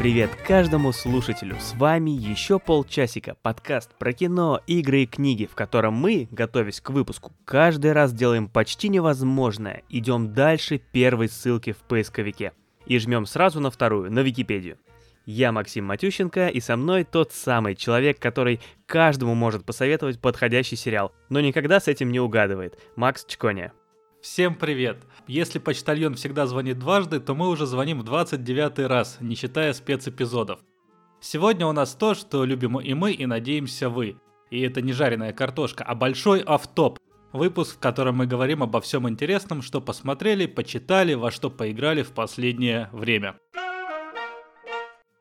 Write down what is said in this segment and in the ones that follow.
Привет каждому слушателю! С вами еще полчасика, подкаст про кино, игры и книги, в котором мы, готовясь к выпуску, каждый раз делаем почти невозможное, идем дальше первой ссылки в поисковике и жмем сразу на вторую, на Википедию. Я Максим Матющенко, и со мной тот самый человек, который каждому может посоветовать подходящий сериал, но никогда с этим не угадывает. Макс Чконя. Всем привет! Если почтальон всегда звонит дважды, то мы уже звоним в 29 раз, не считая спецэпизодов. Сегодня у нас то, что любим и мы, и надеемся вы. И это не жареная картошка, а большой автоп. Выпуск, в котором мы говорим обо всем интересном, что посмотрели, почитали, во что поиграли в последнее время.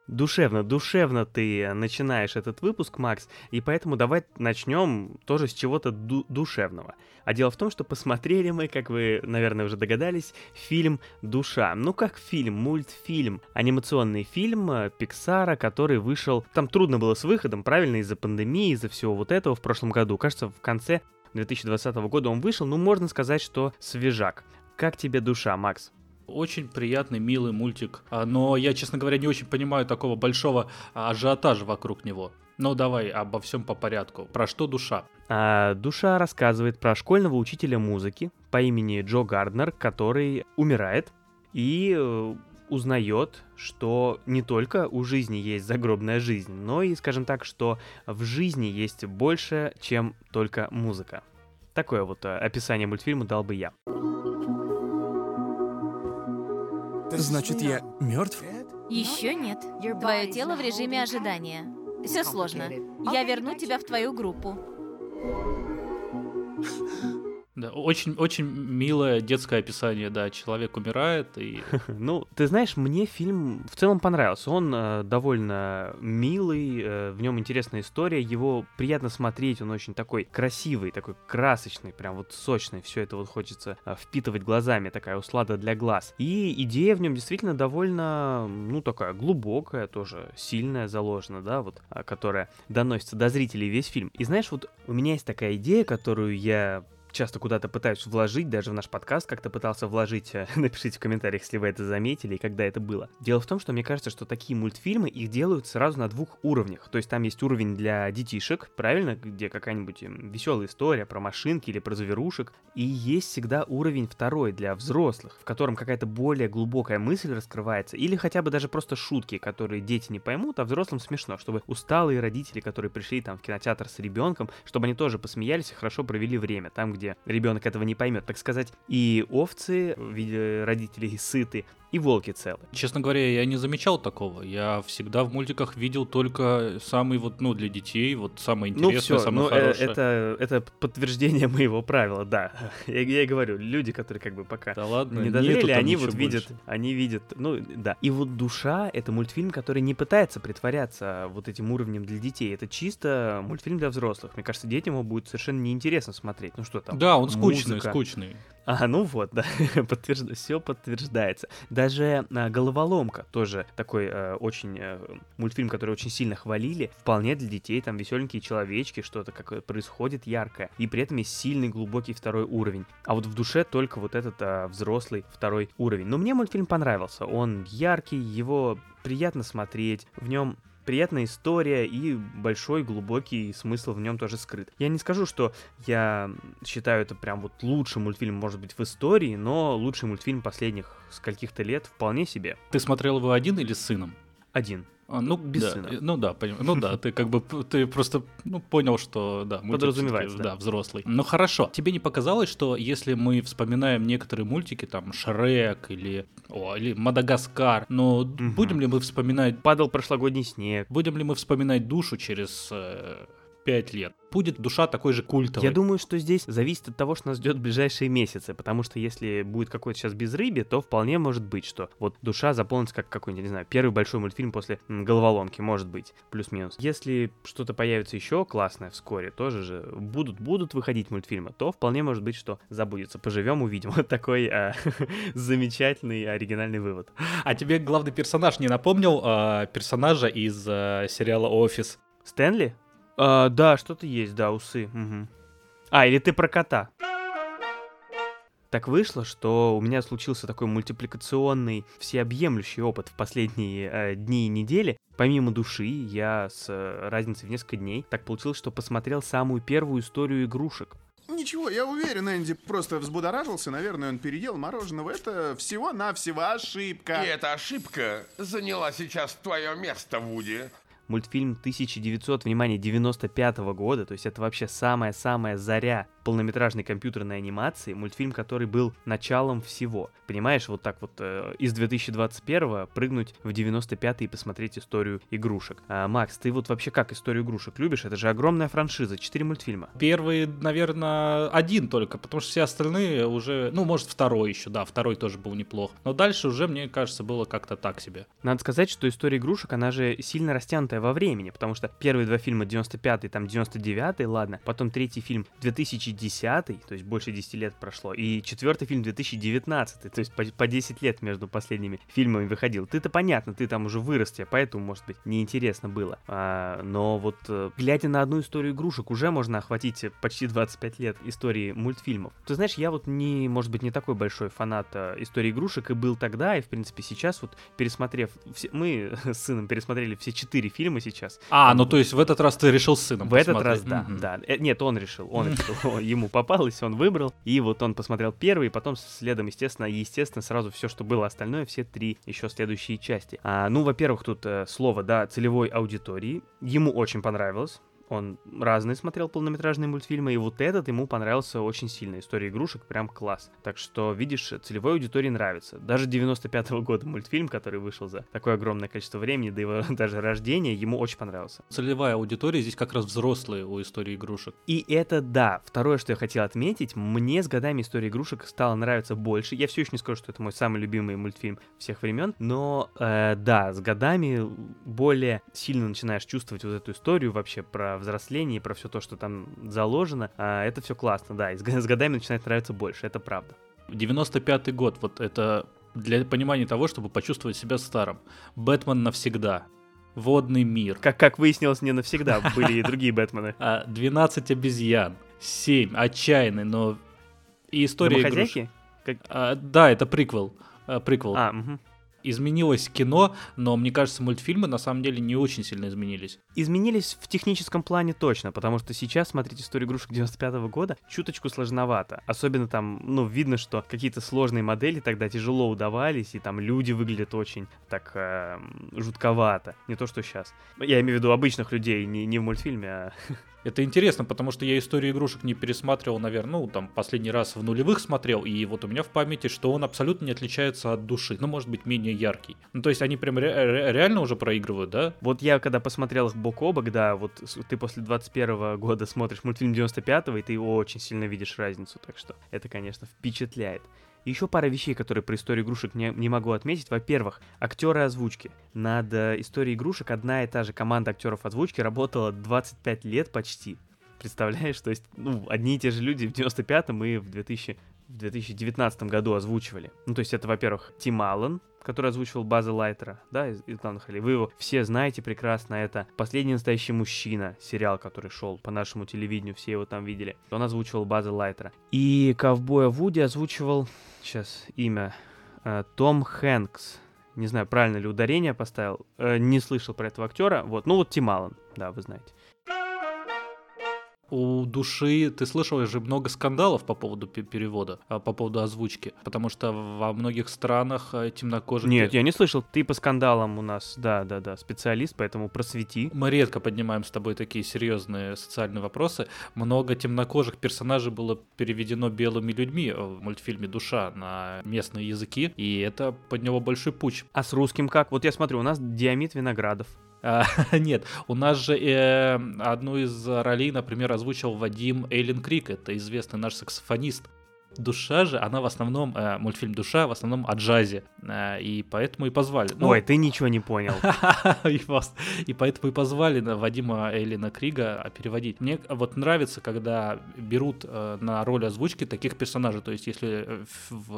Душевно, душевно ты начинаешь этот выпуск, Макс, и поэтому давай начнем тоже с чего-то ду- душевного. А дело в том, что посмотрели мы, как вы, наверное, уже догадались, фильм «Душа». Ну как фильм, мультфильм, анимационный фильм э, Пиксара, который вышел... Там трудно было с выходом, правильно, из-за пандемии, из-за всего вот этого в прошлом году. Кажется, в конце 2020 года он вышел, ну можно сказать, что свежак. Как тебе «Душа», Макс? Очень приятный, милый мультик. А, но я, честно говоря, не очень понимаю такого большого а, ажиотажа вокруг него. Ну давай обо всем по порядку. Про что душа? А, душа рассказывает про школьного учителя музыки по имени Джо Гарднер, который умирает и э, узнает, что не только у жизни есть загробная жизнь, но и, скажем так, что в жизни есть больше, чем только музыка. Такое вот э, описание мультфильма дал бы я. Значит, я мертв? Еще нет. Твое тело в режиме ожидания. Все сложно. Я верну тебя в твою группу. Да, очень, очень милое детское описание, да, человек умирает и... Ну, ты знаешь, мне фильм в целом понравился. Он э, довольно милый, э, в нем интересная история, его приятно смотреть, он очень такой красивый, такой красочный, прям вот сочный, все это вот хочется э, впитывать глазами, такая услада для глаз. И идея в нем действительно довольно, ну, такая глубокая, тоже сильная заложена, да, вот, э, которая доносится до зрителей весь фильм. И знаешь, вот у меня есть такая идея, которую я часто куда-то пытаюсь вложить, даже в наш подкаст как-то пытался вложить, э, напишите в комментариях, если вы это заметили и когда это было. Дело в том, что мне кажется, что такие мультфильмы, их делают сразу на двух уровнях. То есть там есть уровень для детишек, правильно, где какая-нибудь веселая история про машинки или про зверушек, и есть всегда уровень второй для взрослых, в котором какая-то более глубокая мысль раскрывается, или хотя бы даже просто шутки, которые дети не поймут, а взрослым смешно, чтобы усталые родители, которые пришли там в кинотеатр с ребенком, чтобы они тоже посмеялись и хорошо провели время, там, где ребенок этого не поймет, так сказать. И овцы в виде родителей сыты, и волки целы. Честно говоря, я не замечал такого. Я всегда в мультиках видел только самый вот, ну, для детей, вот самое интересное, ну, все, самое ну, хорошее. Это, это подтверждение моего правила, да. Я, я и говорю, люди, которые как бы пока да ладно, не дозрели, они вот видят, больше. они видят, ну, да. И вот «Душа» — это мультфильм, который не пытается притворяться вот этим уровнем для детей. Это чисто мультфильм для взрослых. Мне кажется, детям его будет совершенно неинтересно смотреть. Ну что там? Да, он скучный, музыка. скучный. А, ну вот, да, Подтвержд... все подтверждается. Даже а, «Головоломка» тоже такой а, очень а, мультфильм, который очень сильно хвалили, вполне для детей, там веселенькие человечки, что-то какое происходит яркое, и при этом есть сильный глубокий второй уровень. А вот в душе только вот этот а, взрослый второй уровень. Но мне мультфильм понравился, он яркий, его приятно смотреть, в нем приятная история и большой глубокий смысл в нем тоже скрыт. Я не скажу, что я считаю это прям вот лучший мультфильм, может быть, в истории, но лучший мультфильм последних скольких-то лет вполне себе. Ты смотрел его один или с сыном? Один. А, ну, без да, сына. Ну да, поним, ну да, ты как бы ты просто ну, понял, что да, подразумевается, да. да, взрослый. Ну хорошо. Тебе не показалось, что если мы вспоминаем некоторые мультики, там Шрек или о, или Мадагаскар, но угу. будем ли мы вспоминать? Падал прошлогодний снег. Будем ли мы вспоминать душу через э, 5 лет. Будет душа такой же культовой. Я думаю, что здесь зависит от того, что нас ждет в ближайшие месяцы, потому что если будет какой-то сейчас безрыбье, то вполне может быть, что вот душа заполнится как какой-нибудь, не знаю, первый большой мультфильм после головоломки, может быть, плюс-минус. Если что-то появится еще классное вскоре, тоже же будут, будут выходить мультфильмы, то вполне может быть, что забудется. Поживем, увидим. Вот такой а, замечательный оригинальный вывод. А тебе главный персонаж не напомнил а, персонажа из а, сериала «Офис»? Стэнли? А, да, что-то есть, да, усы. Угу. А, или ты про кота. Так вышло, что у меня случился такой мультипликационный, всеобъемлющий опыт в последние э, дни и недели. Помимо души, я с э, разницей в несколько дней так получилось, что посмотрел самую первую историю игрушек. Ничего, я уверен, Энди просто взбудоражился, наверное, он переел мороженого. Это всего-навсего ошибка. И эта ошибка заняла сейчас твое место, Вуди. Мультфильм 1900, внимание, 95 -го года, то есть это вообще самая-самая заря полнометражной компьютерной анимации, мультфильм, который был началом всего. Понимаешь, вот так вот э, из 2021 прыгнуть в 95 и посмотреть историю игрушек. А, Макс, ты вот вообще как историю игрушек любишь? Это же огромная франшиза, 4 мультфильма. Первый, наверное, один только, потому что все остальные уже, ну, может, второй еще, да, второй тоже был неплох. Но дальше уже, мне кажется, было как-то так себе. Надо сказать, что история игрушек, она же сильно растянутая во времени, потому что первые два фильма 95-й, там 99-й, ладно, потом третий фильм 2010 2010, то есть больше 10 лет прошло, и четвертый фильм 2019, то есть по, по 10 лет между последними фильмами выходил. Ты-то понятно, ты там уже вырос, тебе поэтому, может быть, неинтересно было. А, но вот э, глядя на одну историю игрушек, уже можно охватить почти 25 лет истории мультфильмов. Ты знаешь, я вот не, может быть, не такой большой фанат э, истории игрушек и был тогда, и, в принципе, сейчас вот пересмотрев, все, мы с сыном пересмотрели все четыре фильма сейчас. А, ну то есть в этот раз ты решил с сыном В этот раз, да, mm-hmm. да. Э, нет, он решил, он решил, ему попалось, он выбрал. И вот он посмотрел первый, и потом следом, естественно, естественно, сразу все, что было остальное, все три еще следующие части. А, ну, во-первых, тут э, слово, да, целевой аудитории. Ему очень понравилось. Он разные смотрел полнометражные мультфильмы, и вот этот ему понравился очень сильно. История игрушек прям класс. Так что, видишь, целевой аудитории нравится. Даже 95-го года мультфильм, который вышел за такое огромное количество времени, до его даже рождения, ему очень понравился. Целевая аудитория здесь как раз взрослые у истории игрушек. И это да. Второе, что я хотел отметить, мне с годами история игрушек стала нравиться больше. Я все еще не скажу, что это мой самый любимый мультфильм всех времен, но э, да, с годами более сильно начинаешь чувствовать вот эту историю вообще про взрослении, про все то, что там заложено, а, это все классно, да, и с, годами начинает нравиться больше, это правда. 95-й год, вот это для понимания того, чтобы почувствовать себя старым. Бэтмен навсегда. Водный мир. Как, как выяснилось, не навсегда были и другие Бэтмены. 12 а, обезьян. 7. Отчаянный, но... И история игрушек. Как... А, да, это приквел. А, приквел. А, угу изменилось кино, но мне кажется, мультфильмы на самом деле не очень сильно изменились. Изменились в техническом плане точно, потому что сейчас смотреть историю игрушек 95 -го года чуточку сложновато. Особенно там, ну, видно, что какие-то сложные модели тогда тяжело удавались, и там люди выглядят очень так э, жутковато. Не то, что сейчас. Я имею в виду обычных людей, не, не в мультфильме, а Это интересно, потому что я историю игрушек не пересматривал, наверное, ну, там, последний раз в нулевых смотрел, и вот у меня в памяти, что он абсолютно не отличается от души, ну, может быть, менее яркий. Ну, то есть они прям ре- реально уже проигрывают, да? Вот я, когда посмотрел их бок о бок, да, вот ты после 21 года смотришь мультфильм 95-го, и ты очень сильно видишь разницу, так что это, конечно, впечатляет. Еще пара вещей, которые про историю игрушек не, не могу отметить. Во-первых, актеры озвучки. Над э, историей игрушек одна и та же команда актеров озвучки работала 25 лет почти. Представляешь, то есть, ну, одни и те же люди в 95-м и в 2000 в 2019 году озвучивали. Ну, то есть это, во-первых, Тим Аллен, который озвучивал База Лайтера, да, из, из главных ролей. Вы его все знаете прекрасно, это «Последний настоящий мужчина», сериал, который шел по нашему телевидению, все его там видели. Он озвучивал База Лайтера. И ковбоя Вуди озвучивал, сейчас имя, э, Том Хэнкс. Не знаю, правильно ли ударение поставил. Э, не слышал про этого актера. Вот, ну вот Тим Аллен, да, вы знаете у души, ты слышал же много скандалов по поводу перевода, а, по поводу озвучки, потому что во многих странах а, темнокожих... Нет, я не слышал, ты по скандалам у нас, да-да-да, специалист, поэтому просвети. Мы редко поднимаем с тобой такие серьезные социальные вопросы. Много темнокожих персонажей было переведено белыми людьми в мультфильме «Душа» на местные языки, и это подняло большой путь. А с русским как? Вот я смотрю, у нас Диамит Виноградов. Нет, у нас же э, одну из ролей, например, озвучил Вадим Эйлин Крик, это известный наш саксофонист. Душа же, она в основном, э, мультфильм Душа в основном о джазе, э, и поэтому и позвали. Ну, Ой, ты ничего не понял. и, поэтому и позвали Вадима Эйлина Крига переводить. Мне вот нравится, когда берут э, на роль озвучки таких персонажей, то есть если э,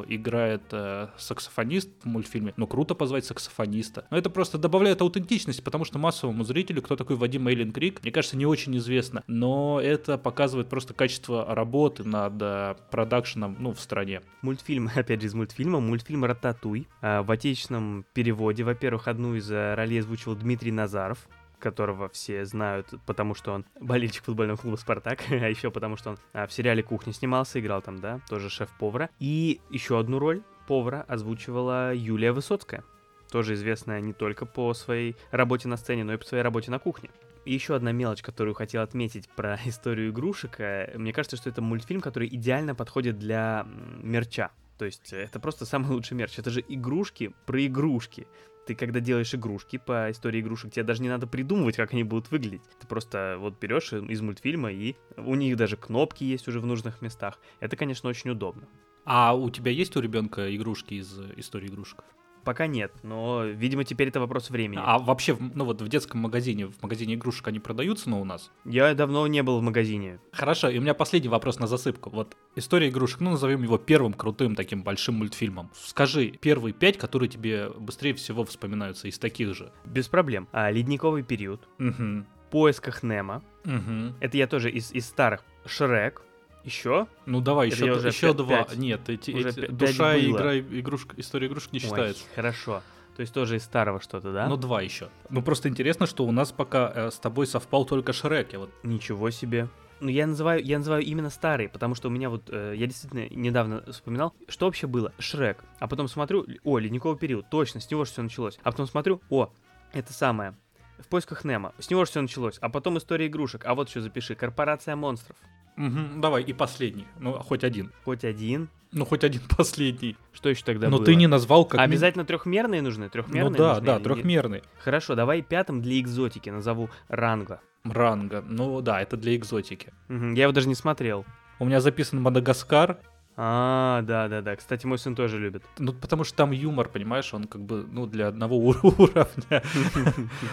играет э, саксофонист в мультфильме, ну круто позвать саксофониста. Но это просто добавляет аутентичность, потому что массовому зрителю, кто такой Вадим Эйлин Криг, мне кажется, не очень известно, но это показывает просто качество работы над продакшн известном, ну, в стране. Мультфильм, опять же, из мультфильма, мультфильм «Рататуй». А, В отечественном переводе, во-первых, одну из э, ролей озвучивал Дмитрий Назаров, которого все знают, потому что он болельщик футбольного клуба «Спартак», а еще потому что он а, в сериале «Кухня» снимался, играл там, да, тоже шеф-повара. И еще одну роль повара озвучивала Юлия Высоцкая, тоже известная не только по своей работе на сцене, но и по своей работе на кухне. Еще одна мелочь, которую хотел отметить про историю игрушек. э, Мне кажется, что это мультфильм, который идеально подходит для мерча. То есть э, это просто самый лучший мерч. Это же игрушки про игрушки. Ты когда делаешь игрушки по истории игрушек, тебе даже не надо придумывать, как они будут выглядеть. Ты просто вот берешь из мультфильма, и у них даже кнопки есть уже в нужных местах. Это, конечно, очень удобно. А у тебя есть у ребенка игрушки из э, истории игрушек? Пока нет, но, видимо, теперь это вопрос времени. А вообще, ну вот в детском магазине, в магазине игрушек они продаются, но у нас? Я давно не был в магазине. Хорошо, и у меня последний вопрос на засыпку. Вот история игрушек, ну назовем его первым крутым таким большим мультфильмом. Скажи, первые пять, которые тебе быстрее всего вспоминаются из таких же. Без проблем. А, ледниковый период. Угу. В поисках Немо. Угу. Это я тоже из, из старых. Шрек. Еще? Ну давай, Это еще, еще пя- два. пять. Нет, эти, Уже эти- пя- пять душа и игра игрушек, история игрушек не считается. Ой, хорошо. То есть тоже из старого что-то, да? Ну два еще. Ну просто интересно, что у нас пока э, с тобой совпал только Шрек. Я вот Ничего себе. Ну, я называю, я называю именно старые, потому что у меня вот, э, я действительно недавно вспоминал, что вообще было? Шрек. А потом смотрю, о, ледниковый период, точно, с него же все началось. А потом смотрю, о, это самое, в поисках Немо, с него же все началось. А потом история игрушек, а вот что запиши, корпорация монстров. Мгм, давай, и последний. Ну, хоть один. Хоть один. Ну, хоть один последний. Что еще тогда Но было? ты не назвал как... Обязательно трехмерные нужны? Ну Трехмерные да, нужны да, или нет? Хорошо, давай пятым для экзотики назову Ранго. Ранга. Ну да, это для экзотики. Мгм, Я его даже не смотрел. У меня записан Мадагаскар, А, да, да, да. Кстати, мой сын тоже любит. ну потому что там юмор, понимаешь, он как бы, ну, для одного ур- уровня.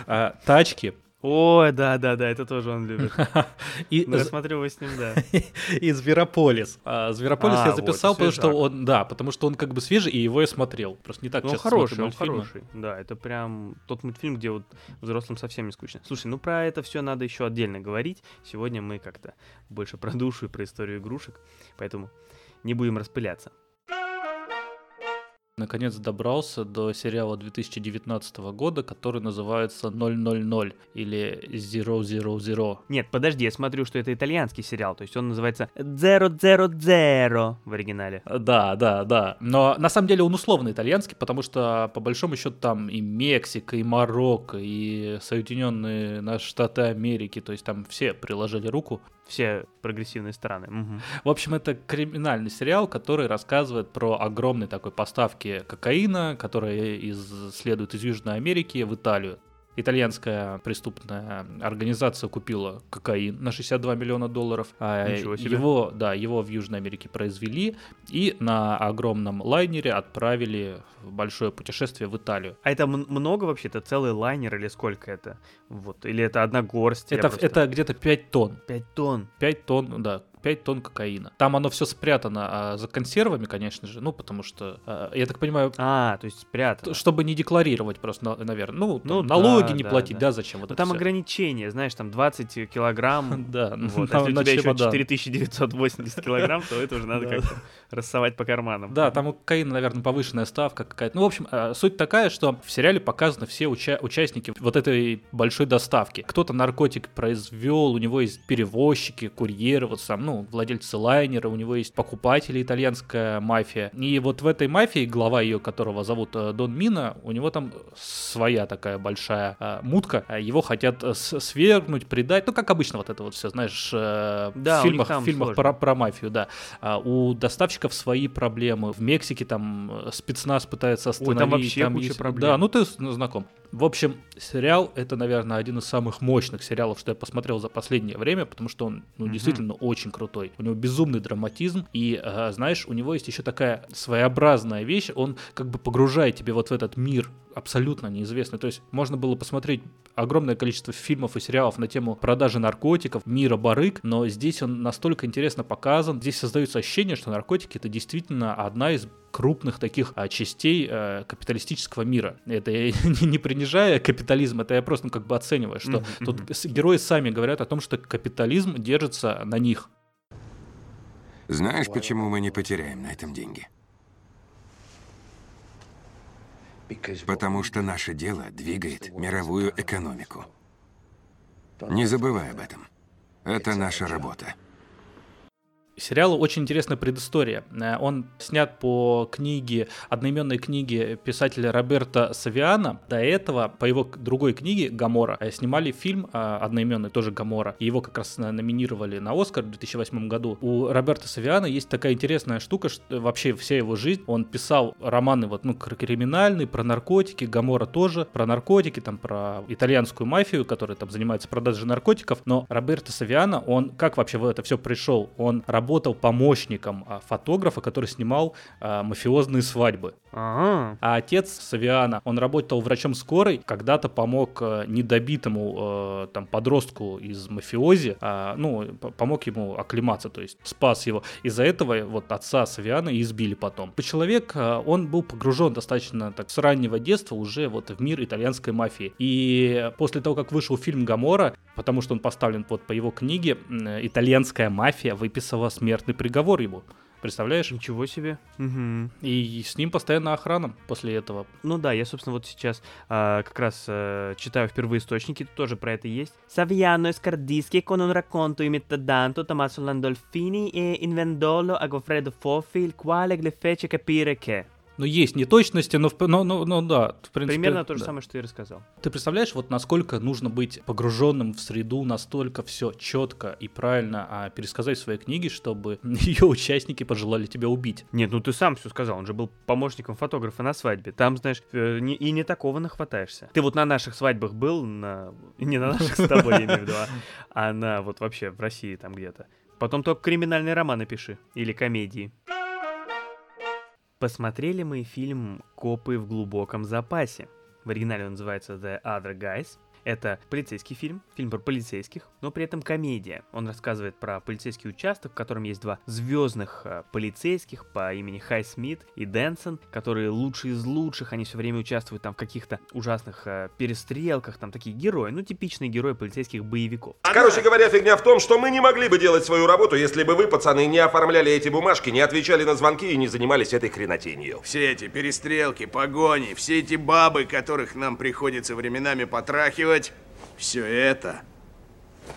А, Тачки. Ой, да, да, да, это тоже он любит. И Ну, я смотрю его с ним, да. и Зверополис. А, Зверополис А, я вот, записал, потому что он, да, потому что он как бы свежий, и его я смотрел. Просто не так Ну, часто хороший, смотрю он хороший. Да, это прям тот мультфильм, где вот взрослым совсем не скучно. Слушай, ну про это все надо еще отдельно говорить. Сегодня мы как-то больше про душу и про историю игрушек, поэтому не будем распыляться. Наконец добрался до сериала 2019 года, который называется 000 или 000. Нет, подожди, я смотрю, что это итальянский сериал, то есть он называется Zero Zero Zero в оригинале. Да, да, да. Но на самом деле он условно итальянский, потому что по большому счету там и Мексика, и Марокко, и Соединенные Штаты Америки, то есть там все приложили руку. Все прогрессивные страны. Мгм. В общем, это криминальный сериал, который рассказывает про огромные такой поставки кокаина, которые из, следуют из Южной Америки в Италию. Итальянская преступная организация купила кокаин на 62 миллиона долларов. а Ничего себе. Его, да, его в Южной Америке произвели и на огромном лайнере отправили в большое путешествие в Италию. А это много вообще? Это целый лайнер или сколько это? Вот. Или это одна горсть? Это, просто- это где-то 5 тонн. 5 тонн. 5 тонн, да, 5 тонн кокаина. Там оно все спрятано а, за консервами, конечно же, ну, потому что, а, я так понимаю, А, то есть спрятано. чтобы не декларировать просто, наверное. Ну, там Ну налоги да, не да, платить, да. да, зачем вот Ну, это там всё? ограничения, знаешь, там 20 килограмм. Да, Вот. А если у тебя еще чемодан. 4980 килограмм, то это уже надо как-то рассовать по карманам. Да, там у кокаина, наверное, повышенная ставка какая-то. Ну, в общем, э, суть такая, что в сериале показаны все уча- участники вот этой большой доставки. Кто-то наркотик произвел, у него есть перевозчики, курьеры, вот сам, ну, владельцы лайнера, у него есть покупатели, итальянская мафия. И вот в этой мафии, глава ее, которого зовут э, Дон Мина, у него там своя такая большая э, мутка. Э, Его хотят свергнуть, предать. Ну, как обычно вот это вот все, знаешь, э, Да, в фильмах, там в фильмах сложно. про, про мафию, да. А у доставщиков свои проблемы. В Мексике там э, спецназ пытается Ой, остановить. там вообще куча проблем. Да, ну ты ну, знаком. В общем, сериал это, наверное, один из самых мощных сериалов, что я посмотрел за последнее время, потому что он, ну, Мгм. действительно очень крутой. У него безумный драматизм, и, э, знаешь, у него есть еще такая своеобразная вещь, он как бы погружает тебя вот в этот мир абсолютно неизвестный. То есть можно было посмотреть огромное количество фильмов и сериалов на тему продажи наркотиков, мира барыг, но здесь он настолько интересно показан, здесь создается ощущение, что наркотики это действительно одна из крупных таких а, частей э, капиталистического мира. Это я не, не принижая капитализм, это я просто ну, как бы оцениваю, что Мгм, тут герои сами говорят о том, что капитализм держится на них. Знаешь, почему мы не потеряем на этом деньги? Потому что наше дело двигает мировую экономику. Не забывай об этом. Это наша работа. Сериалу очень интересная предыстория. Э, Он снят по книге, одноименной книге писателя Роберта Савиана. До этого по его другой книге «Гамора» э, снимали фильм э, одноименный, тоже «Гамора». И Его как раз номинировали на Оскар в 2008 году. У Роберта Савиана есть такая интересная штука, что вообще вся его жизнь, он писал романы вот, ну, кр- криминальные, про наркотики, «Гамора» тоже, про наркотики, там, про итальянскую мафию, которая там занимается продажей наркотиков. Но Роберто Савиана, он как вообще в это все пришел? Он работал помощником а, фотографа, который снимал а, мафиозные свадьбы. Ага. А отец Савиана, он работал врачом скорой, когда-то помог э, недобитому э, там подростку из мафиози, а, ну, помог ему оклематься, то есть спас его. Из-за этого вот отца Савиана избили потом. Человек, э, он был погружен достаточно так с раннего детства уже вот в мир итальянской мафии. И после того, как вышел фильм «Гамора», потому что он поставлен вот по его книге, э, итальянская мафия выписала смертный приговор ему. Представляешь? Ничего себе. Мгм. И с ним постоянно охрана после этого. Ну да, я, собственно, вот сейчас а, как раз а, читаю впервые источники, тут тоже про это есть. Saviano scardischi con un racconto imitadanto Tommaso Landolfini e invendolo a Goffredo Foffi, il quale le fece capire che... Ну, есть неточности, но, в но, но, но да, в принципе... Примерно то же да. самое, что ты рассказал. Ты представляешь, вот насколько нужно быть погруженным в среду, настолько все четко и правильно а, пересказать в своей книге, чтобы ее участники пожелали тебя убить. Нет, ну ты сам все сказал, он же был помощником фотографа на свадьбе. Там, знаешь, э, не- и не такого нахватаешься. Ты вот на наших свадьбах был, на... не на наших с тобой, я имею в виду, а- а на вот вообще в России там где-то. Потом только криминальный роман напиши. Или комедии. Посмотрели мы фильм «Копы в глубоком запасе». В оригинале он называется «The Other Guys». Это полицейский фильм, фильм про полицейских, но при этом комедия. Он рассказывает про полицейский участок, в котором есть два звездных э, полицейских по имени Хай Смит и Дэнсон, которые лучшие из лучших, они все время участвуют там в каких-то ужасных э, перестрелках, там такие герои, ну типичные герои полицейских боевиков. Короче говоря, фигня в том, что мы не могли бы делать свою работу, если бы вы, пацаны, не оформляли эти бумажки, не отвечали на звонки и не занимались этой хренотенью. Все эти перестрелки, погони, все эти бабы, которых нам приходится временами потрахивать, все это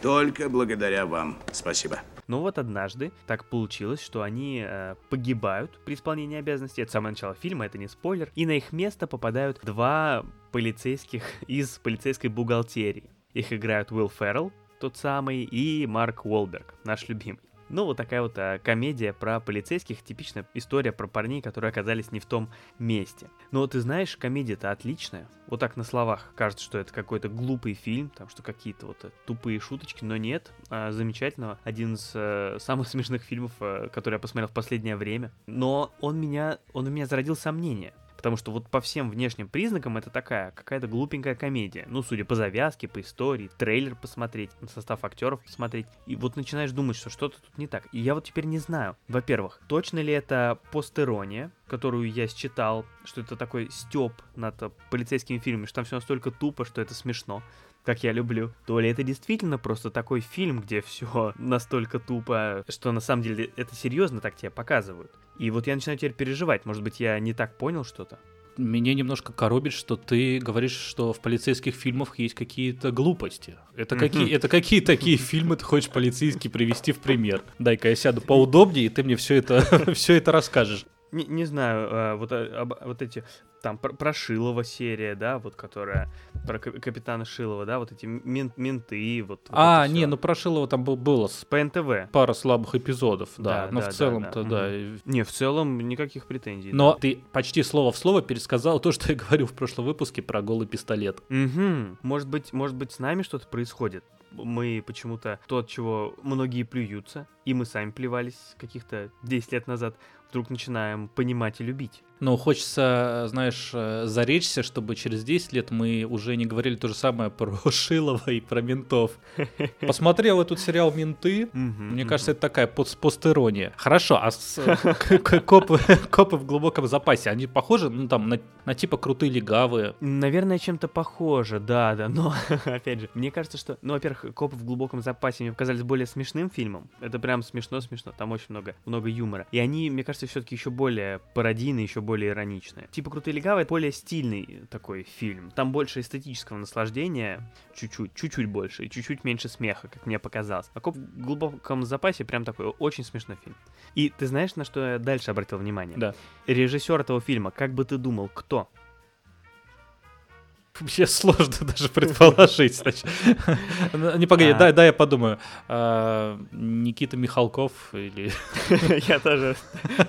только благодаря вам. Спасибо. Но вот однажды так получилось, что они э, погибают при исполнении обязанностей. Это самое начало фильма, это не спойлер. И на их место попадают два полицейских из полицейской бухгалтерии. Их играют Уилл Феррелл, тот самый, и Марк Уолберг, наш любимый. Ну, вот такая вот э, комедия про полицейских, типичная история про парней, которые оказались не в том месте. Но ты знаешь, комедия-то отличная. Вот так на словах кажется, что это какой-то глупый фильм, там что какие-то вот э, тупые шуточки, но нет. А, замечательного. Один из э, самых смешных фильмов, э, который я посмотрел в последнее время. Но он меня, он у меня зародил сомнения. Потому что вот по всем внешним признакам это такая какая-то глупенькая комедия. Ну, судя по завязке, по истории, трейлер посмотреть, состав актеров посмотреть. И вот начинаешь думать, что что-то тут не так. И я вот теперь не знаю. Во-первых, точно ли это постерония, которую я считал, что это такой степ над полицейскими фильмами, что там все настолько тупо, что это смешно как я люблю, то ли это действительно просто такой фильм, где все настолько тупо, что на самом деле это серьезно так тебе показывают. И вот я начинаю теперь переживать, может быть, я не так понял что-то. Меня немножко коробит, что ты говоришь, что в полицейских фильмах есть какие-то глупости. Это какие, это какие такие фильмы ты хочешь полицейский привести в пример? Дай-ка я сяду поудобнее, и ты мне все это, все это расскажешь. Не, не знаю, э, вот, об- вот эти, там, про, про Шилова серия, да, вот, которая, про кап- капитана Шилова, да, вот эти мен- менты, вот. А, не, всё. ну про Шилова там был, было с- По НТВ. пара слабых эпизодов, да. Да, но да, в да, целом-то, да, да. мгм. Не, в целом никаких претензий. Но ты почти слово в слово пересказал то, что я говорил в прошлом выпуске про голый пистолет. Угу. Может быть, может быть, с нами что-то происходит. Мы почему-то то, от чего многие плюются, и мы сами плевались каких-то 10 лет назад. Вдруг начинаем понимать и любить. Но хочется, знаешь, э, заречься, чтобы через 10 лет мы уже не говорили то же самое про Шилова и про ментов. Посмотрел этот сериал «Менты», мне кажется, это такая пост постерония. Хорошо, а копы, копы в глубоком запасе, они похожи, ну, там, на, типа крутые легавые? Наверное, чем-то похоже, да, да, но, опять же, мне кажется, что, ну, во-первых, копы в глубоком запасе мне показались более смешным фильмом, это прям смешно-смешно, там очень много, много юмора, и они, мне кажется, все-таки еще более пародийные, еще более ироничное. Типа «Крутые легавые» — более стильный такой фильм. Там больше эстетического наслаждения, чуть-чуть, чуть-чуть больше, и чуть-чуть меньше смеха, как мне показалось. А «Коп в глубоком запасе» прям такой очень смешной фильм. И ты знаешь, на что я дальше обратил внимание? Да. Режиссер этого фильма, как бы ты думал, кто? Мне сложно даже предположить. Не, погоди, а. дай, дай я подумаю. А, Никита Михалков или... Я тоже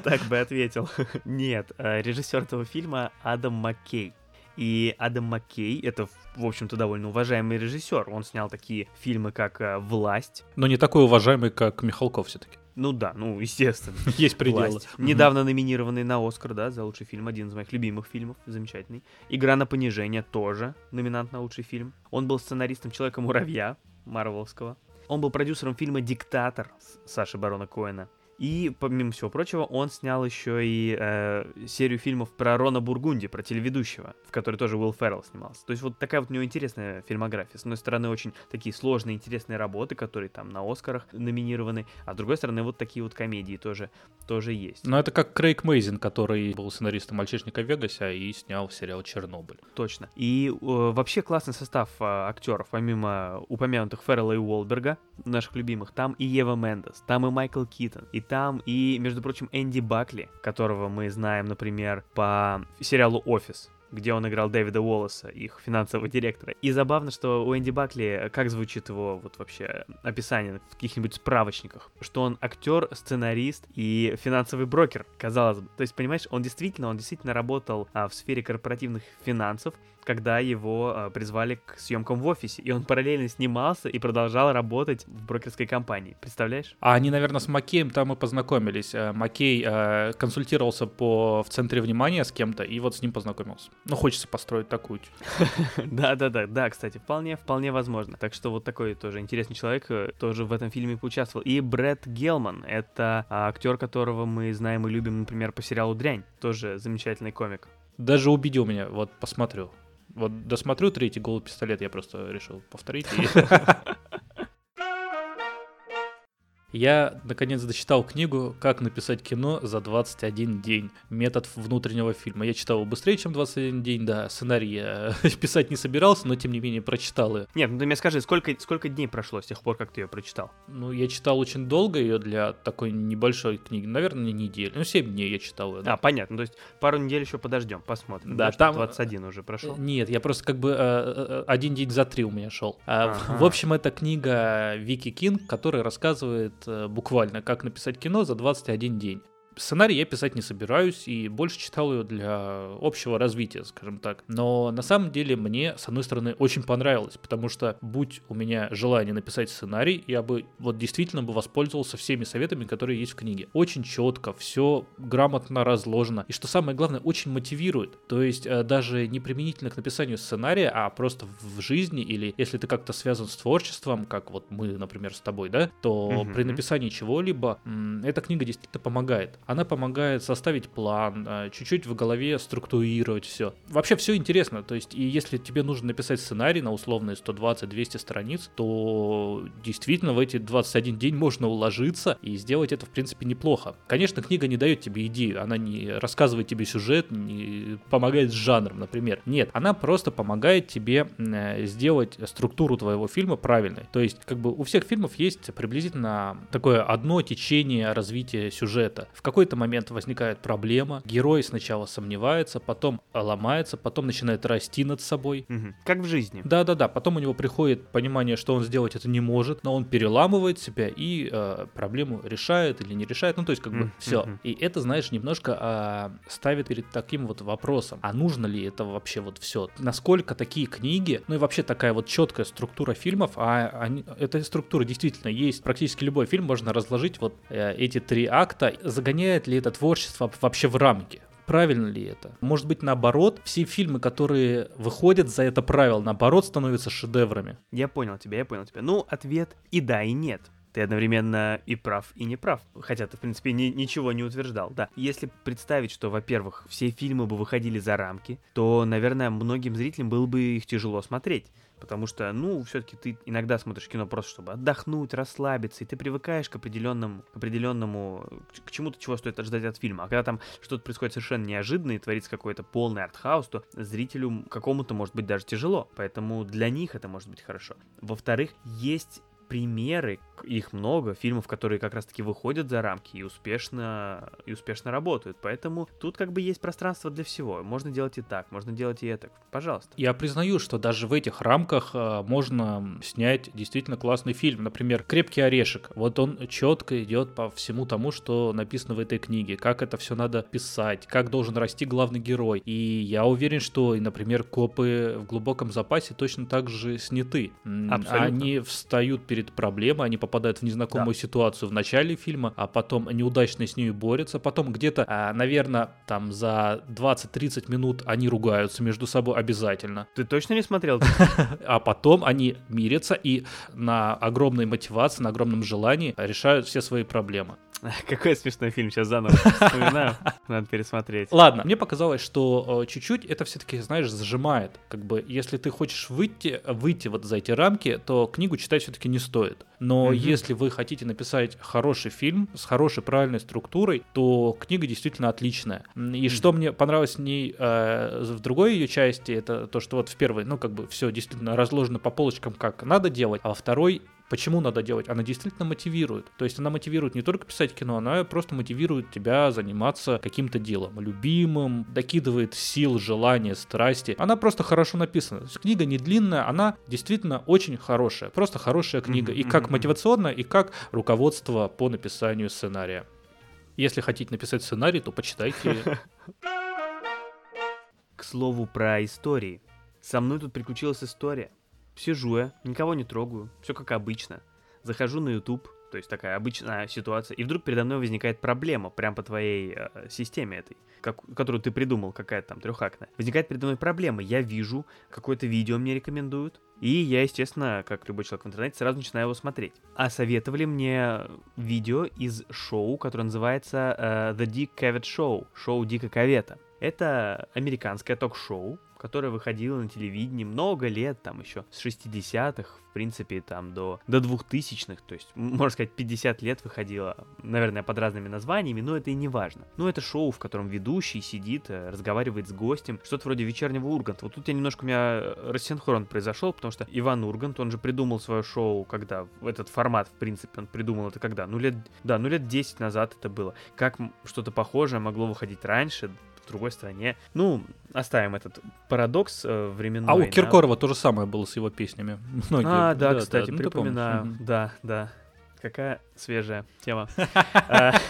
так бы ответил. Нет, а, режиссер этого фильма Адам Маккей. И Адам Маккей — это, в общем-то, довольно уважаемый режиссер. Он снял такие фильмы, как «Власть». Но не такой уважаемый, как Михалков все-таки. Ну да, ну естественно. Есть пределы. Власть. Недавно номинированный на Оскар, да, за лучший фильм, один из моих любимых фильмов, замечательный. Игра на понижение тоже номинант на лучший фильм. Он был сценаристом Человека-муравья Марвелского. Он был продюсером фильма «Диктатор» Саши Барона Коэна. И, помимо всего прочего, он снял еще и э, серию фильмов про Рона Бургунди, про телеведущего, в которой тоже Уилл Феррелл снимался. То есть вот такая вот у него интересная фильмография. С одной стороны, очень такие сложные, интересные работы, которые там на Оскарах номинированы, а с другой стороны, вот такие вот комедии тоже, тоже есть. Но это как Крейг Мейзин, который был сценаристом «Мальчишника в Вегасе» и снял сериал «Чернобыль». Точно. И э, вообще классный состав э, актеров, помимо упомянутых Феррелла и Уолберга, наших любимых, там и Ева Мендес, там и Майкл Китон, и там и, между прочим, Энди Бакли, которого мы знаем, например, по сериалу «Офис» где он играл Дэвида Уоллеса, их финансового директора. И забавно, что у Энди Бакли, как звучит его вот вообще описание в каких-нибудь справочниках, что он актер, сценарист и финансовый брокер, казалось бы. То есть, понимаешь, он действительно, он действительно работал а, в сфере корпоративных финансов, когда его э, призвали к съемкам в офисе, и он параллельно снимался и продолжал работать в брокерской компании. Представляешь? А они, наверное, с Макеем там и познакомились. Э, Макей э, консультировался по в центре внимания с кем-то, и вот с ним познакомился. Ну, хочется построить такую. Да-да-да, да, кстати, вполне, вполне возможно. Так что вот такой тоже интересный человек э, тоже в этом фильме поучаствовал. И Брэд Гелман, это а, актер, которого мы знаем и любим, например, по сериалу «Дрянь». Тоже замечательный комик. Даже убедил меня, вот посмотрю. Вот досмотрю третий голый пистолет, я просто решил повторить. Я, наконец, дочитал книгу «Как написать кино за 21 день. Метод внутреннего фильма». Я читал его быстрее, чем 21 день, да. Сценарий я писать не собирался, но, тем не менее, прочитал ее. Нет, ну ты мне скажи, сколько, сколько дней прошло с тех пор, как ты ее прочитал? Ну, я читал очень долго ее для такой небольшой книги. Наверное, не неделю. Ну, 7 дней я читал ее. Да. А, понятно. То есть пару недель еще подождем, посмотрим. Да, там... 21 уже прошел. Нет, я просто как бы э, э, один день за три у меня шел. А. В общем, это книга Вики Кинг, которая рассказывает Э, буквально «Как написать кино за 21 день». Сценарий я писать не собираюсь и больше читал ее для общего развития, скажем так. Но на самом деле мне, с одной стороны, очень понравилось, потому что будь у меня желание написать сценарий, я бы вот действительно бы воспользовался всеми советами, которые есть в книге. Очень четко, все грамотно разложено. И что самое главное, очень мотивирует. То есть э, даже не применительно к написанию сценария, а просто в жизни или если ты как-то связан с творчеством, как вот мы, например, с тобой, да, то mm-hmm. при написании чего-либо эта книга действительно помогает. Она помогает составить план, э, чуть-чуть в голове структурировать все. Вообще все интересно, то есть и если тебе нужно написать сценарий на условные 120-200 страниц, то действительно в эти 21 день можно уложиться и сделать это в принципе неплохо. Конечно, книга не дает тебе идею, она не рассказывает тебе сюжет, не помогает с жанром, например. Нет, она просто помогает тебе э, сделать структуру твоего фильма правильной. То есть как бы у всех фильмов есть приблизительно такое одно течение развития сюжета. В какой-то момент возникает проблема, герой сначала сомневается, потом ломается, потом начинает расти над собой. Угу. Как в жизни. Да-да-да, потом у него приходит понимание, что он сделать это не может, но он переламывает себя и э, проблему решает или не решает, ну то есть как бы все. И это, знаешь, немножко э, ставит перед таким вот вопросом, а нужно ли это вообще вот все? Насколько такие книги, ну и вообще такая вот четкая структура фильмов, а они, эта структура действительно есть, практически любой фильм можно разложить вот э, эти три акта, загонять загоняет ли это творчество вообще в рамки? Правильно ли это? Может быть, наоборот, все фильмы, которые выходят за это правило, наоборот, становятся шедеврами. Я понял тебя, я понял тебя. Ну, ответ и да, и нет. Ты одновременно и прав, и не прав. Хотя ты, в принципе, ни, ничего не утверждал. Да, если представить, что, во-первых, все фильмы бы выходили за рамки, то, наверное, многим зрителям было бы их тяжело смотреть. Потому что, ну, все-таки ты иногда смотришь кино просто, чтобы отдохнуть, расслабиться, и ты привыкаешь к определенному, к определенному, к чему-то, чего стоит ожидать от фильма. А когда там что-то происходит совершенно неожиданно и творится какой-то полный артхаус, то зрителю какому-то может быть даже тяжело. Поэтому для них это может быть хорошо. Во-вторых, есть примеры, их много, фильмов, которые как раз-таки выходят за рамки и успешно, и успешно работают. Поэтому тут как бы есть пространство для всего. Можно делать и так, можно делать и это. Пожалуйста. Я признаю, что даже в этих рамках э, можно снять действительно классный фильм. Например, «Крепкий орешек». Вот он четко идет по всему тому, что написано в этой книге. Как это все надо писать, как должен расти главный герой. И я уверен, что, например, «Копы в глубоком запасе» точно так же сняты. Абсолютно. Они встают перед проблемой, они попадают в незнакомую да. ситуацию в начале фильма, а потом неудачно с ней борются, потом где-то, а, наверное, там за 20-30 минут они ругаются между собой обязательно. Ты точно не смотрел? А потом они мирятся и на огромной мотивации, на огромном желании решают все свои проблемы. Какой смешной фильм, сейчас заново вспоминаю, надо пересмотреть. Ладно, мне показалось, что э, чуть-чуть это все-таки, знаешь, зажимает. Как бы, если ты хочешь выйти, выйти вот за эти рамки, то книгу читать все-таки не стоит. Но mm-hmm. если вы хотите написать хороший фильм с хорошей правильной структурой, то книга действительно отличная. И что мне понравилось в ней э, в другой ее части, это то, что вот в первой, ну, как бы все действительно разложено по полочкам, как надо делать, а во второй Почему надо делать? Она действительно мотивирует. То есть она мотивирует не только писать кино, она просто мотивирует тебя заниматься каким-то делом, любимым, докидывает сил, желания, страсти. Она просто хорошо написана. То есть книга не длинная, она действительно очень хорошая. Просто хорошая книга. Mm-hmm. И как мотивационная, и как руководство по написанию сценария. Если хотите написать сценарий, то почитайте. К слову про истории. Со мной тут приключилась история. Сижу я, никого не трогаю, все как обычно. Захожу на YouTube, то есть такая обычная ситуация, и вдруг передо мной возникает проблема прямо по твоей э, системе этой, как, которую ты придумал, какая-то там трехактная. Возникает передо мной проблема, я вижу, какое-то видео мне рекомендуют, и я, естественно, как любой человек в интернете, сразу начинаю его смотреть. А советовали мне видео из шоу, которое называется э, The Dick Cavett Show, шоу Дика Кавета. Это американское ток-шоу, которая выходила на телевидении много лет, там еще с 60-х, в принципе, там до, до 2000-х, то есть, можно сказать, 50 лет выходила, наверное, под разными названиями, но это и не важно. Ну, это шоу, в котором ведущий сидит, э, разговаривает с гостем, что-то вроде вечернего Урганта. Вот тут я немножко у меня рассинхрон произошел, потому что Иван Ургант, он же придумал свое шоу, когда этот формат, в принципе, он придумал это когда? Ну, лет, да, ну, лет 10 назад это было. Как что-то похожее могло выходить раньше, в другой стране. Ну, оставим этот парадокс э, временной. А у Киркорова да. то же самое было с его песнями. Многие. А, да, да кстати, да, ну, припоминаю. Ну, да, да. Какая свежая тема. А.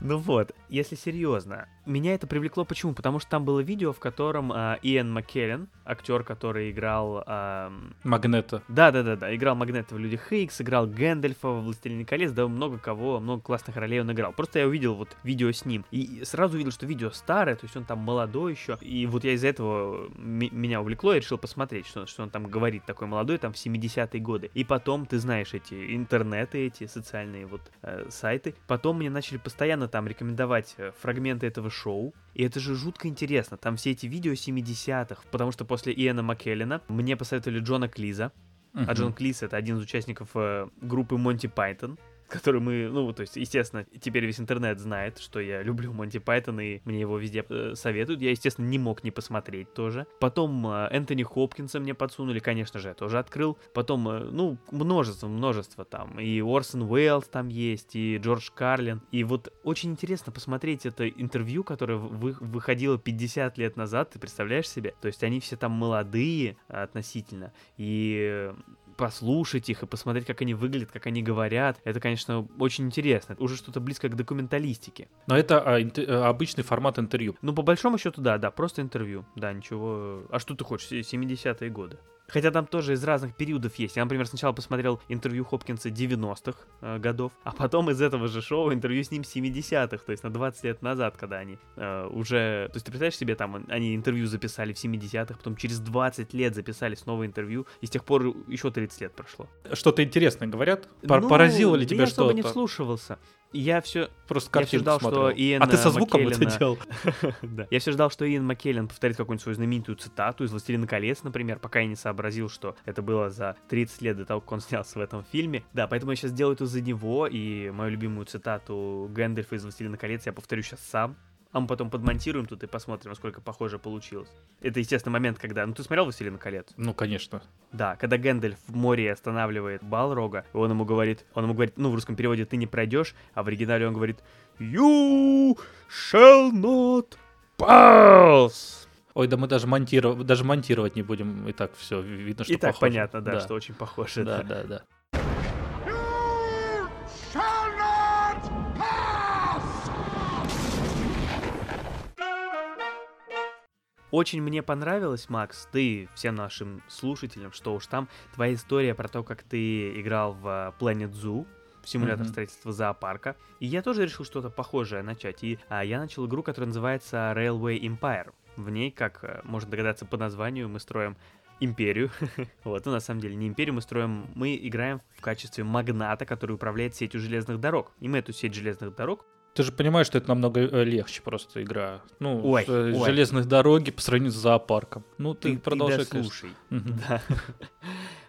Ну вот, если серьезно, меня это привлекло почему? Потому что там было видео, в котором э, Иэн Маккеллен, актер, который играл... Э, Магнета. Да-да-да, играл Магнета в Людях Икс, играл Гэндальфа в Властелине колец, да много кого, много классных ролей он играл. Просто я увидел вот видео с ним, и сразу увидел, что видео старое, то есть он там молодой еще, и вот я из-за этого меня увлекло и решил посмотреть, что, что он там говорит, такой молодой, там в 70-е годы. И потом, ты знаешь, эти интернеты, эти социальные вот э, сайты, потом мне начали постоянно там рекомендовать э, фрагменты этого шоу. И это же жутко интересно. Там все эти видео 70-х. Потому что после Иэна Маккеллена мне посоветовали Джона Клиза. Uh-huh. А Джон Клиз это один из участников э, группы Монти Пайтон который мы, ну, то есть, естественно, теперь весь интернет знает, что я люблю Монти Пайтон, и мне его везде э, советуют. Я, естественно, не мог не посмотреть тоже. Потом э, Энтони Хопкинса мне подсунули, конечно же, я тоже открыл. Потом, э, ну, множество, множество там. И Орсон Уэллс там есть, и Джордж Карлин. И вот очень интересно посмотреть это интервью, которое вы, выходило 50 лет назад, ты представляешь себе? То есть они все там молодые относительно, и послушать их и посмотреть, как они выглядят, как они говорят. Это, конечно, очень интересно. Это уже что-то близко к документалистике. Но это а, интер- а, обычный формат интервью. Ну, по большому счету, да, да, просто интервью. Да, ничего... А что ты хочешь? 70-е годы. Хотя там тоже из разных периодов есть. Я, например, сначала посмотрел интервью Хопкинса 90-х э, годов, а потом из этого же шоу интервью с ним 70-х, то есть на 20 лет назад, когда они э, уже... То есть ты представляешь себе, там они интервью записали в 70-х, потом через 20 лет записали снова интервью, и с тех пор еще 30 лет прошло. Что-то интересное говорят? Пор- Ну, Поразило ли тебя я особо что-то? не вслушивался. Я все Просто Я картинку ждал, смотрел. что Иэн, А ты со э, звуком это Маккеллена- делал? Да. Я все ждал, что Иэн Маккеллен повторит какую-нибудь свою знаменитую цитату из «Властелина колец», например, пока я не сообразил, что это было за 30 лет до того, как он снялся в этом фильме. Да, поэтому я сейчас сделаю это за него, и мою любимую цитату Гэндальфа из «Властелина колец» я повторю сейчас сам. А мы потом подмонтируем тут и посмотрим, насколько похоже получилось. Это, естественно, момент, когда... Ну, ты смотрел «Властелина колец»? Ну, конечно. Да, когда Гэндальф в море останавливает Балрога, он ему говорит, он ему говорит, ну, в русском переводе ты не пройдешь, а в оригинале он говорит You shall not pass. Ой, да мы даже монтировать, даже монтировать не будем. И так все видно, что И так похоже. понятно, да, что очень похоже. Да, Да, да, да. Очень мне понравилось, Макс, ты всем нашим слушателям, что уж там, твоя история про то, как ты играл в э, Planet Zoo, в симулятор Мгм. строительства зоопарка. И я тоже решил что-то похожее начать. И а, я начал игру, которая называется Railway Empire. В ней, как э, можно догадаться по названию, мы строим империю. вот, ну на самом деле не империю мы строим, мы играем в качестве магната, который управляет сетью железных дорог. И мы эту сеть железных дорог Ты же понимаешь, что это намного э, легче просто игра. Ну, Ой, с, э, ой. железных дороги по сравнению с зоопарком. Ну, ты, продолжай, конечно. слушай. Мгм. Да.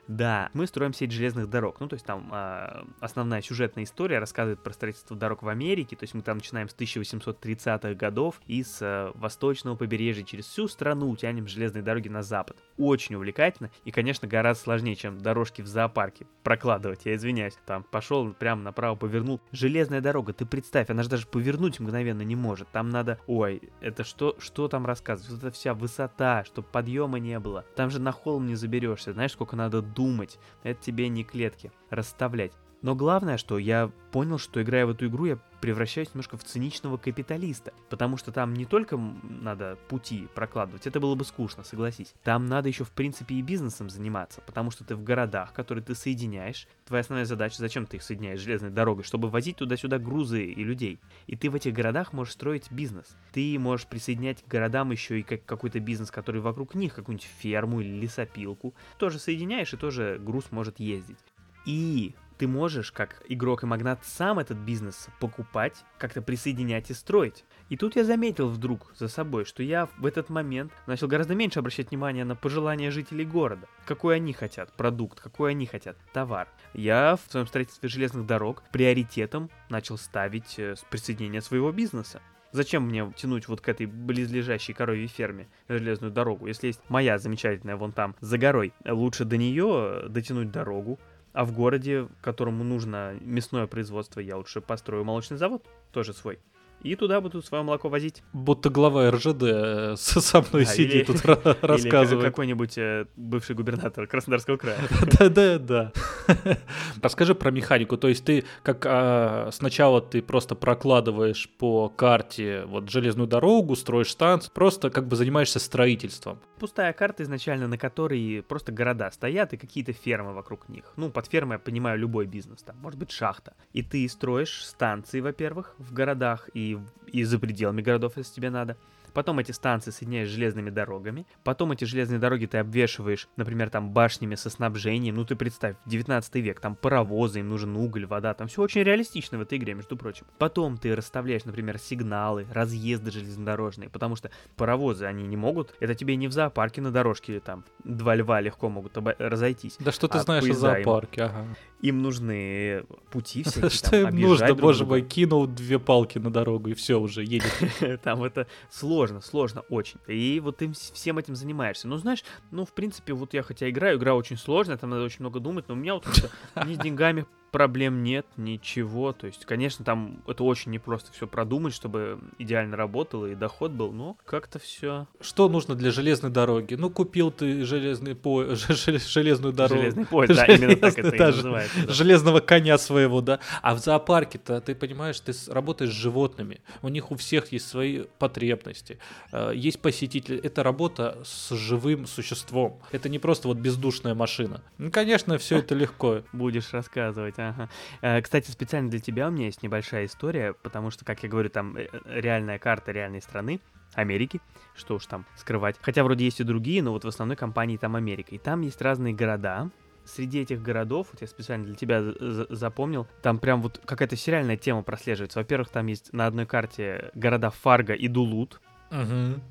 Да, мы строим сеть железных дорог. Ну, то есть там а, основная сюжетная история рассказывает про строительство дорог в Америке. То есть мы там начинаем с 1830-х годов и с а, восточного побережья через всю страну тянем железные дороги на запад. Очень увлекательно и, конечно, гораздо сложнее, чем дорожки в зоопарке прокладывать. Я извиняюсь. Там пошел прямо направо повернул. Железная дорога, ты представь, она же даже повернуть мгновенно не может. Там надо... Ой, это что, что там рассказывать? Вот эта вся высота, чтобы подъема не было. Там же на холм не заберешься. Знаешь, сколько надо думать. Это тебе не клетки расставлять. Но главное, что я понял, что играя в эту игру, я превращаюсь немножко в циничного капиталиста. Потому что там не только надо пути прокладывать, это было бы скучно, согласись. Там надо еще, в принципе, и бизнесом заниматься. Потому что ты в городах, которые ты соединяешь. Твоя основная задача, зачем ты их соединяешь железной дорогой? Чтобы возить туда-сюда грузы и людей. И ты в этих городах можешь строить бизнес. Ты можешь присоединять к городам еще и как какой-то бизнес, который вокруг них, какую-нибудь ферму или лесопилку. Тоже соединяешь, и тоже груз может ездить. И ты можешь, как игрок и магнат, сам этот бизнес покупать, как-то присоединять и строить. И тут я заметил вдруг за собой, что я в этот момент начал гораздо меньше обращать внимание на пожелания жителей города. Какой они хотят продукт, какой они хотят товар. Я в своем строительстве железных дорог приоритетом начал ставить э, присоединение своего бизнеса. Зачем мне тянуть вот к этой близлежащей коровьей ферме железную дорогу, если есть моя замечательная вон там за горой? Лучше до нее э, дотянуть дорогу, а в городе, которому нужно мясное производство, я лучше построю молочный завод, тоже свой. И туда буду свое молоко возить. Будто глава РЖД э, со мной Да, сидит или- тут Или рассказывает. какой-нибудь э, бывший губернатор Краснодарского края. Да, да, да. Расскажи про механику. То есть ты как а, сначала ты просто прокладываешь по карте вот железную дорогу, строишь станцию, просто как бы занимаешься строительством. Пустая карта изначально, на которой просто города стоят и какие-то фермы вокруг них. Ну, под фермой я понимаю любой бизнес, там, может быть, шахта. И ты строишь станции, во-первых, в городах и, и за пределами городов, если тебе надо. Потом эти станции соединяешь с железными дорогами. Потом эти железные дороги ты обвешиваешь, например, там башнями со снабжением. Ну ты представь, 19 век, там паровозы, им нужен уголь, вода. Там все очень реалистично в этой игре, между прочим. Потом ты расставляешь, например, сигналы, разъезды железнодорожные. Потому что паровозы, они не могут. Это тебе не в зоопарке на дорожке там два льва легко могут разойтись. Да что ты А знаешь о поезда им- зоопарке, ага. Им нужны пути всякие. Что там, им нужно, друг боже друга. мой, кинул две палки на дорогу и все уже едет. Там это сложно, сложно очень. И вот ты вс- всем этим занимаешься. Ну, знаешь, ну, в принципе, вот я хотя играю, игра очень сложная, там надо очень много думать, но у меня вот ни с деньгами проблем нет, ничего. То есть, конечно, там это очень непросто все продумать, чтобы идеально работало и доход был, но как-то все. Что нужно для железной дороги? Ну, купил ты железный по... железную дорогу. Железный поезд, да, именно так это и называется. Железного коня своего, да. А в зоопарке-то, ты понимаешь, ты работаешь с животными. У них у всех есть свои потребности. Э, Есть посетители. Это работа с живым существом. Это не просто вот бездушная машина. Ну, конечно, все это легко. Будешь рассказывать, ага. Э, Кстати, специально для тебя у меня есть небольшая история, потому что, как я говорю, там э, реальная карта реальной страны, Америки, что уж там скрывать. Хотя вроде есть и другие, но вот в основной компании там Америка. И там есть разные города. Среди этих городов, вот я специально для тебя за- за- запомнил, там прям вот какая-то сериальная тема прослеживается. Во-первых, там есть на одной карте города Фарго и Дулут,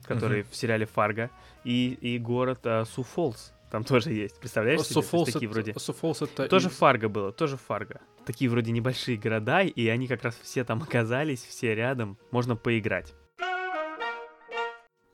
которые в сериале Фарго, и, и город э, Суфолс. Там тоже есть. Представляешь? себе? Суфолс такие вроде. Суфолс это Тоже из- Фарго было, тоже Фарго. Такие вроде небольшие города, и они как раз все там оказались, все рядом. Можно поиграть.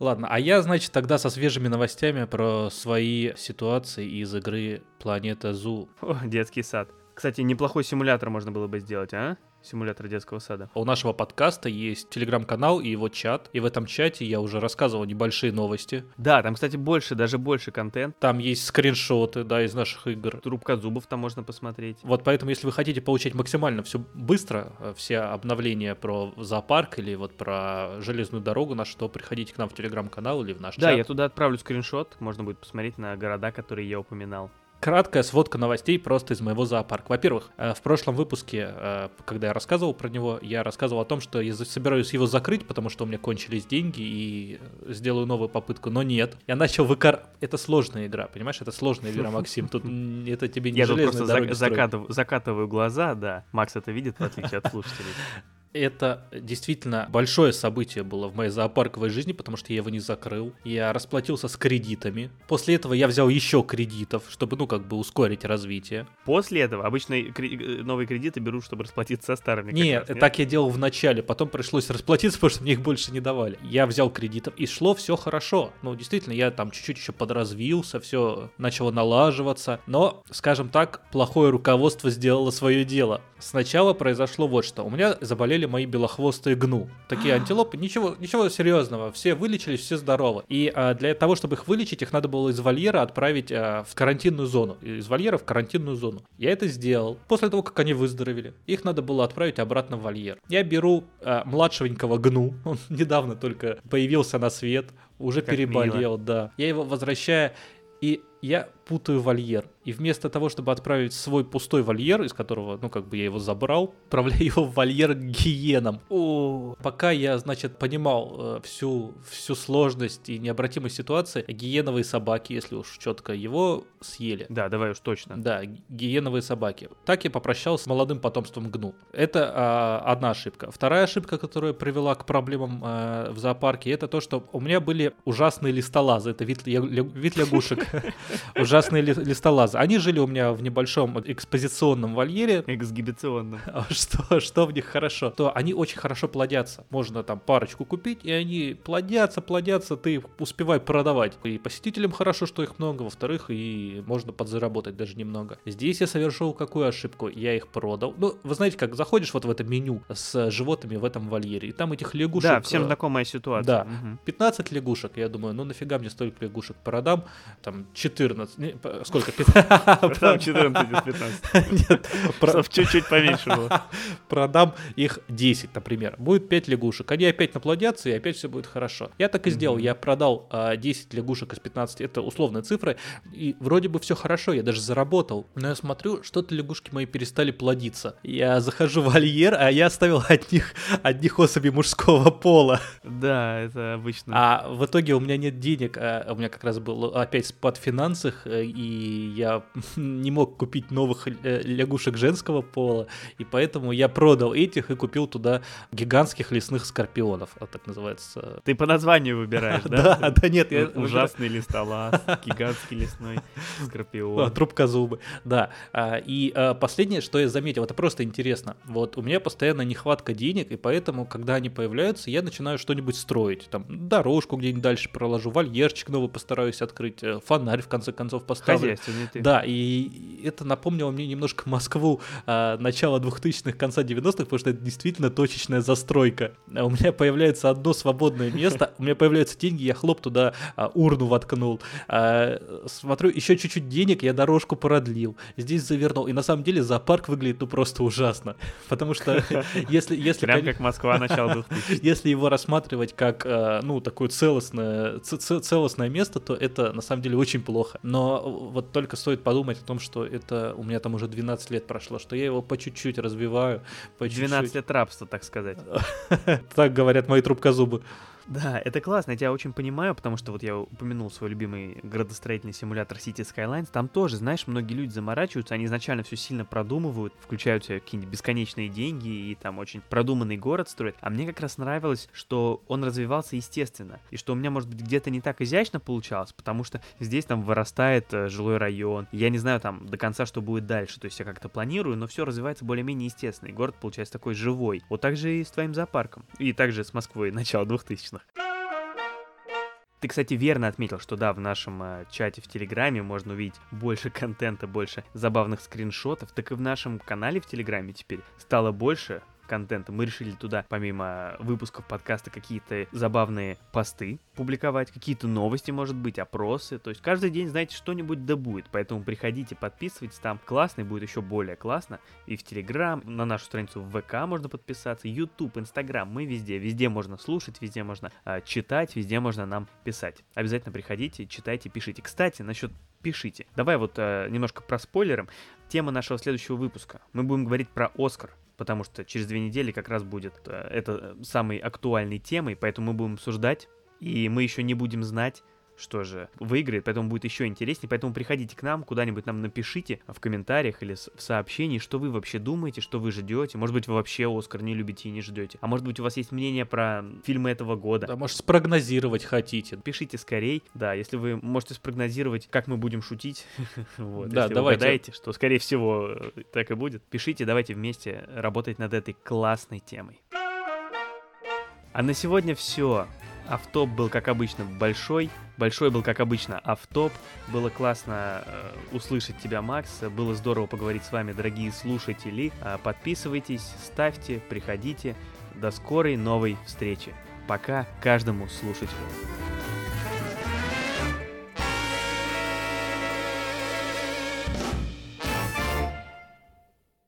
Ладно, а я, значит, тогда со свежими новостями про свои ситуации из игры Планета Зу. О, детский сад. Кстати, неплохой симулятор можно было бы сделать, а? Симулятор детского сада. У нашего подкаста есть телеграм-канал и его чат. И в этом чате я уже рассказывал небольшие новости. Да, там, кстати, больше, даже больше контент. Там есть скриншоты, да, из наших игр. Трубка зубов там можно посмотреть. Вот поэтому, если вы хотите получать максимально все быстро, э, все обновления про зоопарк или вот про железную дорогу нашу, то приходите к нам в телеграм-канал или в наш Да, чат. я туда отправлю скриншот, можно будет посмотреть на города, которые я упоминал. Краткая сводка новостей просто из моего зоопарка. Во-первых, э, в прошлом выпуске, э, когда я рассказывал про него, я рассказывал о том, что я собираюсь его закрыть, потому что у меня кончились деньги и э, сделаю новую попытку. Но нет. Я начал выкар... Это сложная игра, понимаешь? Это сложная игра, Максим. Тут это тебе не Я тут просто зак- строить. закатыв- закатываю глаза, да. Макс это видит, в отличие от слушателей. Это действительно большое событие было в моей зоопарковой жизни, потому что я его не закрыл. Я расплатился с кредитами. После этого я взял еще кредитов, чтобы, ну, как бы ускорить развитие. После этого обычно кре- э, новые кредиты берут, чтобы расплатиться со старыми. Нет, раз, так я делал в начале, потом пришлось расплатиться, потому что мне их больше не давали. Я взял кредитов, и шло все хорошо. Ну, действительно, я там чуть-чуть еще подразвился, все начало налаживаться. Но, скажем так, плохое руководство сделало свое дело. Сначала произошло вот что. У меня заболели мои белохвостые гну. Такие антилопы, ничего, ничего серьезного. Все вылечились, все здоровы. И а, для того, чтобы их вылечить, их надо было из вольера отправить а, в карантинную зону. Из вольера в карантинную зону. Я это сделал. После того, как они выздоровели, их надо было отправить обратно в вольер. Я беру а, младшенького гну. Он недавно только появился на свет. Уже Как переболел, да. Я его возвращаю, и я путаю вольер. И вместо того, чтобы отправить свой пустой вольер, из которого, ну, как бы я его забрал, отправляю его в вольер к гиенам. О, пока я, значит, понимал э, всю, всю сложность и необратимость ситуации, гиеновые собаки, если уж четко, его съели. Да, давай уж точно. Да, ги- гиеновые собаки. Так я попрощался с молодым потомством гну. Это а, одна ошибка. Вторая ошибка, которая привела к проблемам а, в зоопарке, это то, что у меня были ужасные листолазы. Это вид, я- вид лягушек. Ужасные ли- листолазы. Они жили у меня в небольшом экспозиционном вольере. Эксгибиционно. А Что, что в них хорошо? То они очень хорошо плодятся. Можно там парочку купить, и они плодятся, плодятся, ты успевай продавать. И посетителям хорошо, что их много, во-вторых, и можно подзаработать даже немного. Здесь я совершил какую ошибку? Я их продал. Ну, вы знаете, как заходишь вот в это меню с животными в этом вольере, и там этих лягушек... Да, всем э, знакомая ситуация. да. Мгм. 15 лягушек, я думаю, ну нафига мне столько лягушек продам, там 14, сколько? Там 14 из 15. Нет, про- чуть-чуть поменьше было. продам их 10, например. Будет 5 лягушек. Они опять наплодятся, и опять все будет хорошо. Я так и сделал. Я продал а, 10 лягушек из 15. Это условные цифры. И вроде бы все хорошо, я даже заработал. Но я смотрю, что-то лягушки мои перестали плодиться. Я захожу в вольер, а я оставил одних, одних особей мужского пола. Да, это обычно. А в итоге у меня нет денег, а у меня как раз был опять спад в финансах, и я не мог купить новых э, лягушек женского пола, и поэтому я продал этих и купил туда гигантских лесных скорпионов, а так называется. Ты по названию выбираешь, Да, да? да нет, я Ужасный листолаз, гигантский лесной А, скорпион. Трубка зубы, да. А, И а, последнее, что я заметил, это просто интересно. Вот у меня постоянно нехватка денег, и поэтому, когда они появляются, я начинаю что-нибудь строить. Там дорожку где-нибудь дальше проложу, вольерчик новый постараюсь открыть, э, фонарь в конце конце концов поставлен. Да, и это напомнило мне немножко Москву а, начала 2000-х, конца 90-х, потому что это действительно точечная застройка. А у меня появляется одно свободное место, у меня появляются деньги, я хлоп туда а, урну воткнул. А, смотрю, еще чуть-чуть денег, я дорожку продлил, здесь завернул. И на самом деле зоопарк выглядит ну просто ужасно. Потому что если... если Прям как Москва начала 2000 Если его рассматривать как, а, ну, такое целостное, целостное место, то это на самом деле очень плохо. Но вот только стоит подумать о том, что это у меня там уже 12 лет прошло, что я его по чуть-чуть развиваю. По 12 лет рабства, так сказать. Так говорят мои трубкозубы. Да, это классно, я тебя очень понимаю, потому что вот я упомянул свой любимый градостроительный симулятор City Skylines, там тоже, знаешь, многие люди заморачиваются, они изначально все сильно продумывают, включают себе какие-нибудь бесконечные деньги и там очень продуманный город строят, а мне как раз нравилось, что он развивался естественно, и что у меня, может быть, где-то не так изящно получалось, потому что здесь там вырастает э, жилой район, я не знаю там до конца, что будет дальше, то есть я как-то планирую, но все развивается более-менее естественно, и город получается такой живой. Вот так же и с твоим зоопарком, и также с Москвой начала 2000-х. Ты, кстати, верно отметил, что да, в нашем э, чате в Телеграме можно увидеть больше контента, больше забавных скриншотов, так и в нашем канале в Телеграме теперь стало больше контента. Мы решили туда, помимо выпусков подкаста, какие-то забавные посты публиковать, какие-то новости, может быть, опросы. То есть каждый день, знаете, что-нибудь да будет. Поэтому приходите, подписывайтесь, там классно и будет еще более классно. И в Телеграм, на нашу страницу в ВК можно подписаться, YouTube, Инстаграм, мы везде. Везде можно слушать, везде можно э, читать, везде можно нам писать. Обязательно приходите, читайте, пишите. Кстати, насчет пишите. Давай вот э, немножко про спойлером. Тема нашего следующего выпуска. Мы будем говорить про Оскар потому что через две недели как раз будет э, это э, самой актуальной темой, поэтому мы будем обсуждать, и мы еще не будем знать, что же выиграет, поэтому будет еще интереснее. Поэтому приходите к нам, куда-нибудь нам напишите в комментариях или в сообщении, что вы вообще думаете, что вы ждете. Может быть, вы вообще Оскар не любите и не ждете. А может быть, у вас есть мнение про фильмы этого года. Да, может, спрогнозировать хотите. Пишите скорей. Да, если вы можете спрогнозировать, как мы будем шутить. вот, да, если давайте. вы угадаете, что, скорее всего, так и будет. Пишите, давайте вместе работать над этой классной темой. А на сегодня все. Автоп был, как обычно, большой. Большой был, как обычно, автоп. Было классно э, услышать тебя, Макс. Было здорово поговорить с вами, дорогие слушатели. Э, подписывайтесь, ставьте, приходите. До скорой новой встречи. Пока каждому слушателю.